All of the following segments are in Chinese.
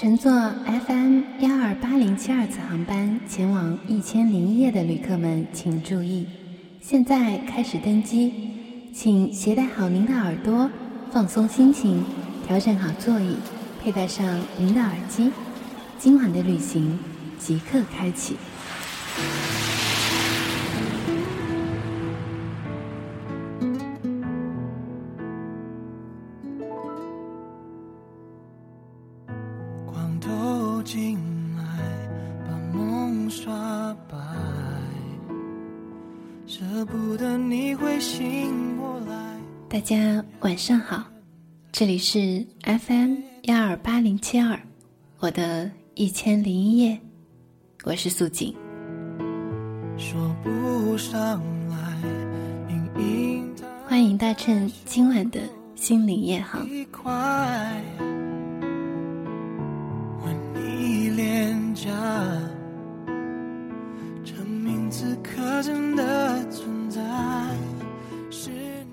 乘坐 FM 幺二八零七二次航班前往《一千零一夜》的旅客们请注意，现在开始登机，请携带好您的耳朵，放松心情，调整好座椅，佩戴上您的耳机，今晚的旅行即刻开启。大家晚上好，这里是 FM 幺二八零七二，我的一千零一夜，我是素锦。欢迎搭乘今晚的心灵夜航。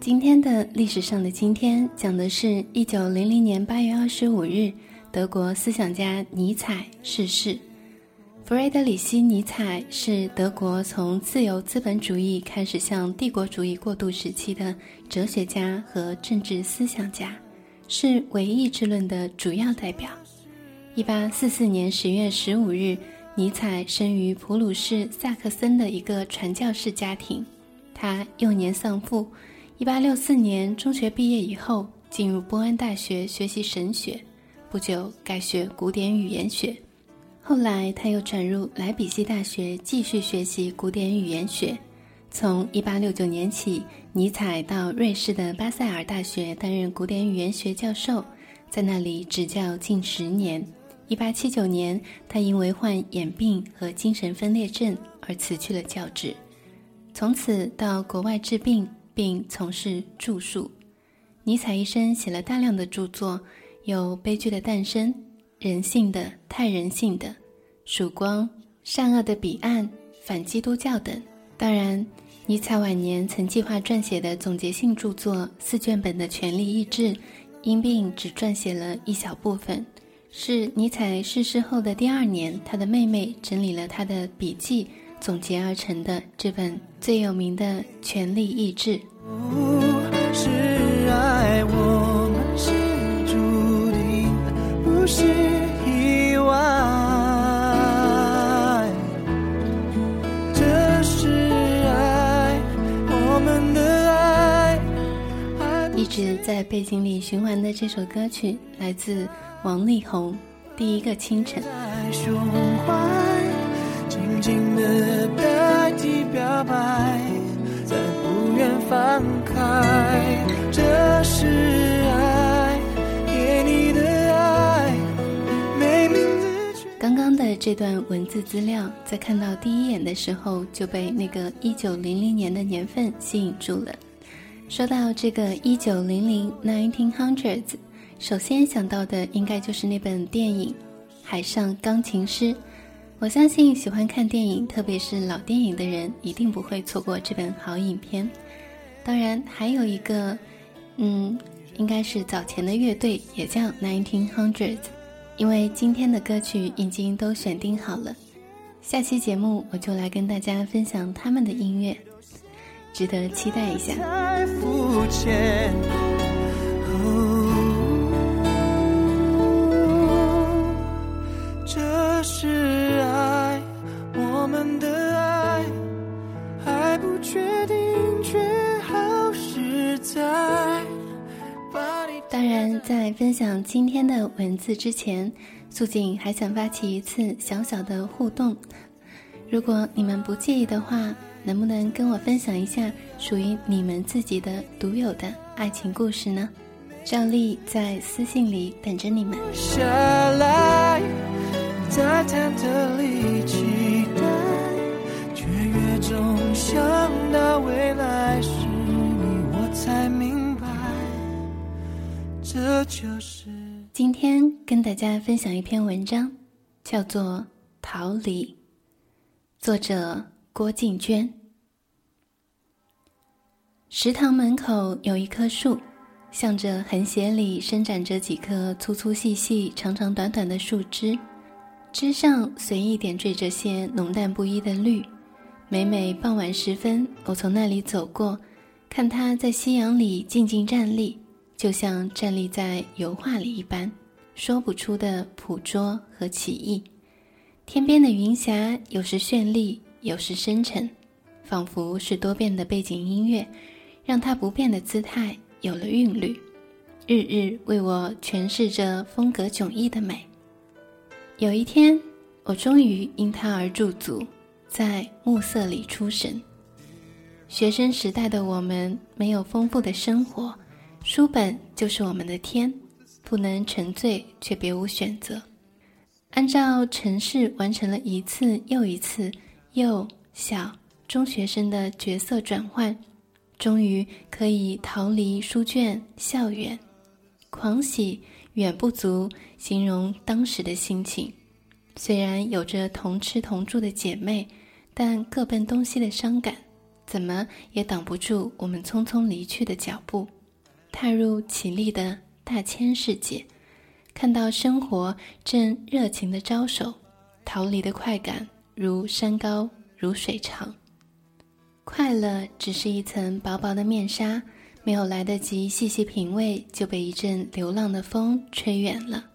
今天的历史上的今天讲的是一九零零年八月二十五日，德国思想家尼采逝世。弗雷德里希·尼采是德国从自由资本主义开始向帝国主义过渡时期的哲学家和政治思想家，是唯意志论的主要代表。一八四四年十月十五日，尼采生于普鲁士萨克森的一个传教士家庭，他幼年丧父。一八六四年中学毕业以后，进入波恩大学学习神学，不久改学古典语言学。后来他又转入莱比锡大学继续学习古典语言学。从一八六九年起，尼采到瑞士的巴塞尔大学担任古典语言学教授，在那里执教近十年。一八七九年，他因为患眼病和精神分裂症而辞去了教职，从此到国外治病。并从事著述。尼采一生写了大量的著作，有《悲剧的诞生》《人性的太人性的》《曙光》《善恶的彼岸》《反基督教》等。当然，尼采晚年曾计划撰写的总结性著作四卷本的《权力意志》，因病只撰写了一小部分。是尼采逝世后的第二年，他的妹妹整理了他的笔记。总结而成的这本最有名的《权力意志》。是爱，我们是注定，不是意外。这是爱，我们的爱。一直在背景里循环的这首歌曲，来自王力宏，《第一个清晨》。静的代替表白，再不愿放开。这是爱，给你的爱，刚刚的这段文字资料，在看到第一眼的时候，就被那个一九零零年的年份吸引住了。说到这个一九零零 （nineteen hundreds），首先想到的应该就是那本电影《海上钢琴师》。我相信喜欢看电影，特别是老电影的人，一定不会错过这本好影片。当然，还有一个，嗯，应该是早前的乐队，也叫 Nineteen Hundreds。因为今天的歌曲已经都选定好了，下期节目我就来跟大家分享他们的音乐，值得期待一下。这是。当然，在分享今天的文字之前，素锦还想发起一次小小的互动。如果你们不介意的话，能不能跟我分享一下属于你们自己的独有的爱情故事呢？照例在私信里等着你们。下来，在忐忑里期待，却越总想到未来是你，我才明。这就是今天跟大家分享一篇文章，叫做《逃离》，作者郭静娟。食堂门口有一棵树，向着横斜里伸展着几棵粗粗细细、长长短短的树枝，枝上随意点缀着些浓淡不一的绿。每每傍晚时分，我从那里走过，看它在夕阳里静静站立，就像站立在油画里一般，说不出的捕捉和奇异。天边的云霞有时绚丽，有时深沉，仿佛是多变的背景音乐，让它不变的姿态。有了韵律，日日为我诠释着风格迥异的美。有一天，我终于因它而驻足，在暮色里出神。学生时代的我们没有丰富的生活，书本就是我们的天，不能沉醉却别无选择。按照程式完成了一次又一次幼小中学生的角色转换。终于可以逃离书卷校园，狂喜远不足形容当时的心情。虽然有着同吃同住的姐妹，但各奔东西的伤感，怎么也挡不住我们匆匆离去的脚步。踏入绮丽的大千世界，看到生活正热情的招手，逃离的快感如山高如水长。快乐只是一层薄薄的面纱，没有来得及细细品味，就被一阵流浪的风吹远了。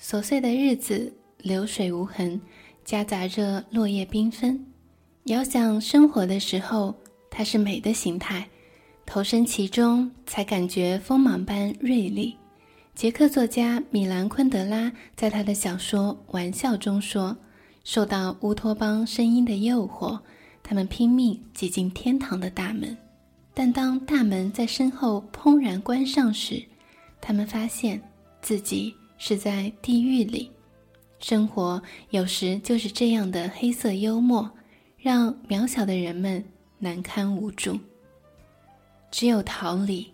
琐碎的日子，流水无痕，夹杂着落叶缤纷。遥想生活的时候，它是美的形态，投身其中，才感觉锋芒般锐利。捷克作家米兰昆德拉在他的小说《玩笑》中说：“受到乌托邦声音的诱惑。”他们拼命挤进天堂的大门，但当大门在身后砰然关上时，他们发现自己是在地狱里。生活有时就是这样的黑色幽默，让渺小的人们难堪无助。只有逃离，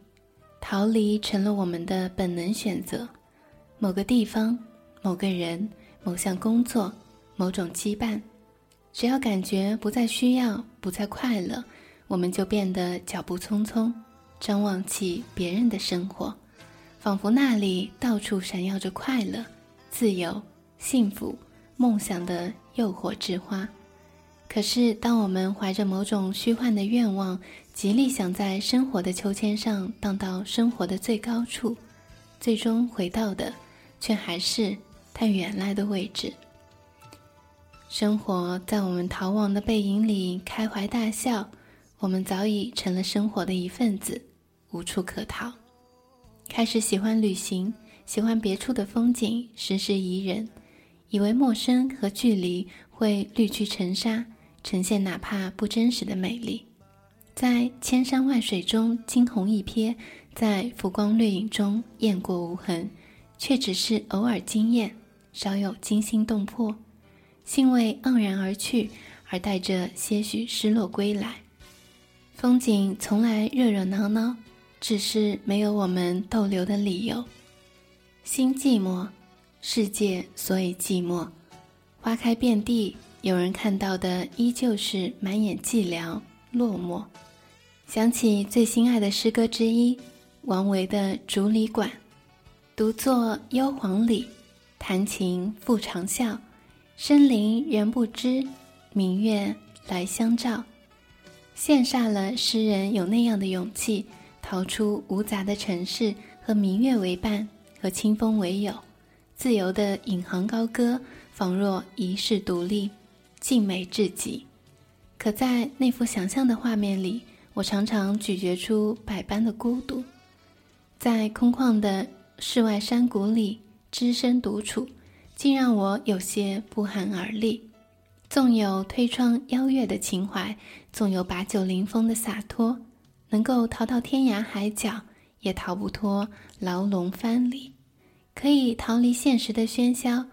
逃离成了我们的本能选择。某个地方，某个人，某项工作，某种羁绊。只要感觉不再需要，不再快乐，我们就变得脚步匆匆，张望起别人的生活，仿佛那里到处闪耀着快乐、自由、幸福、梦想的诱惑之花。可是，当我们怀着某种虚幻的愿望，极力想在生活的秋千上荡到生活的最高处，最终回到的，却还是它原来的位置。生活在我们逃亡的背影里开怀大笑，我们早已成了生活的一份子，无处可逃。开始喜欢旅行，喜欢别处的风景，时时宜人，以为陌生和距离会滤去尘沙，呈现哪怕不真实的美丽。在千山万水中惊鸿一瞥，在浮光掠影中雁过无痕，却只是偶尔惊艳，少有惊心动魄。兴味盎然而去，而带着些许失落归来。风景从来热热闹闹，只是没有我们逗留的理由。心寂寞，世界所以寂寞。花开遍地，有人看到的依旧是满眼寂寥落寞。想起最心爱的诗歌之一，王维的《竹里馆》：“独坐幽篁里，弹琴复长啸。”深林人不知，明月来相照，羡煞了诗人有那样的勇气，逃出无杂的城市，和明月为伴，和清风为友，自由的引吭高歌，仿若一世独立，静美至极。可在那幅想象的画面里，我常常咀嚼出百般的孤独，在空旷的世外山谷里，只身独处。竟让我有些不寒而栗。纵有推窗邀月的情怀，纵有把酒临风的洒脱，能够逃到天涯海角，也逃不脱牢笼藩篱。可以逃离现实的喧嚣，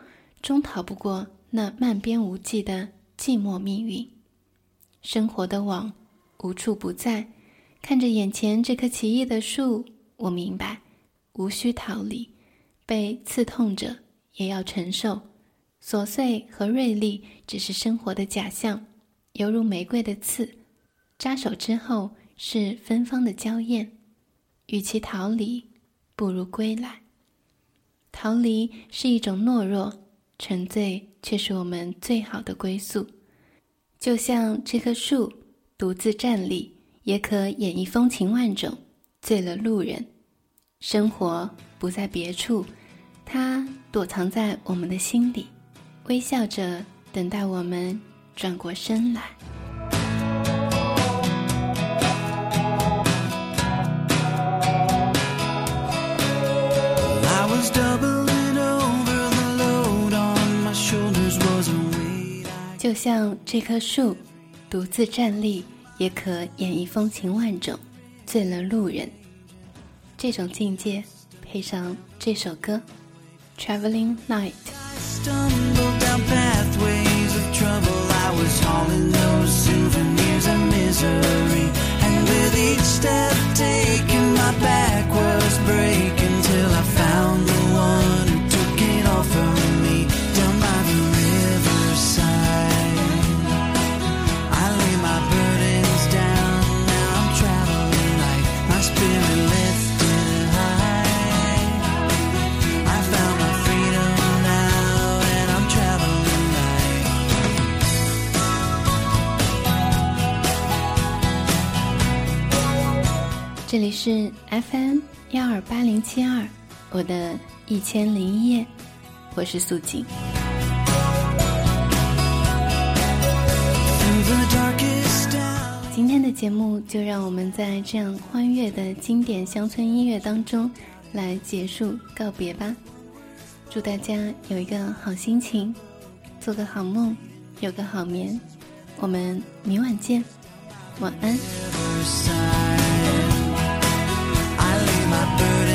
终逃不过那漫边无际的寂寞命运。生活的网无处不在，看着眼前这棵奇异的树，我明白，无需逃离，被刺痛着。也要承受，琐碎和锐利只是生活的假象，犹如玫瑰的刺，扎手之后是芬芳的娇艳。与其逃离，不如归来。逃离是一种懦弱，沉醉却是我们最好的归宿。就像这棵树，独自站立，也可演绎风情万种，醉了路人。生活不在别处，它躲藏在我们的心里，微笑着等待我们转过身来。就像这棵树，独自站立，也可演绎风情万种，醉了路人。这种境界，配上这首歌《Traveling Night》。是 FM 幺二八零七二，我的一千零一夜，我是素锦。今天的节目就让我们在这样欢悦的经典乡村音乐当中来结束告别吧。祝大家有一个好心情，做个好梦，有个好眠。我们明晚见，晚安。my burden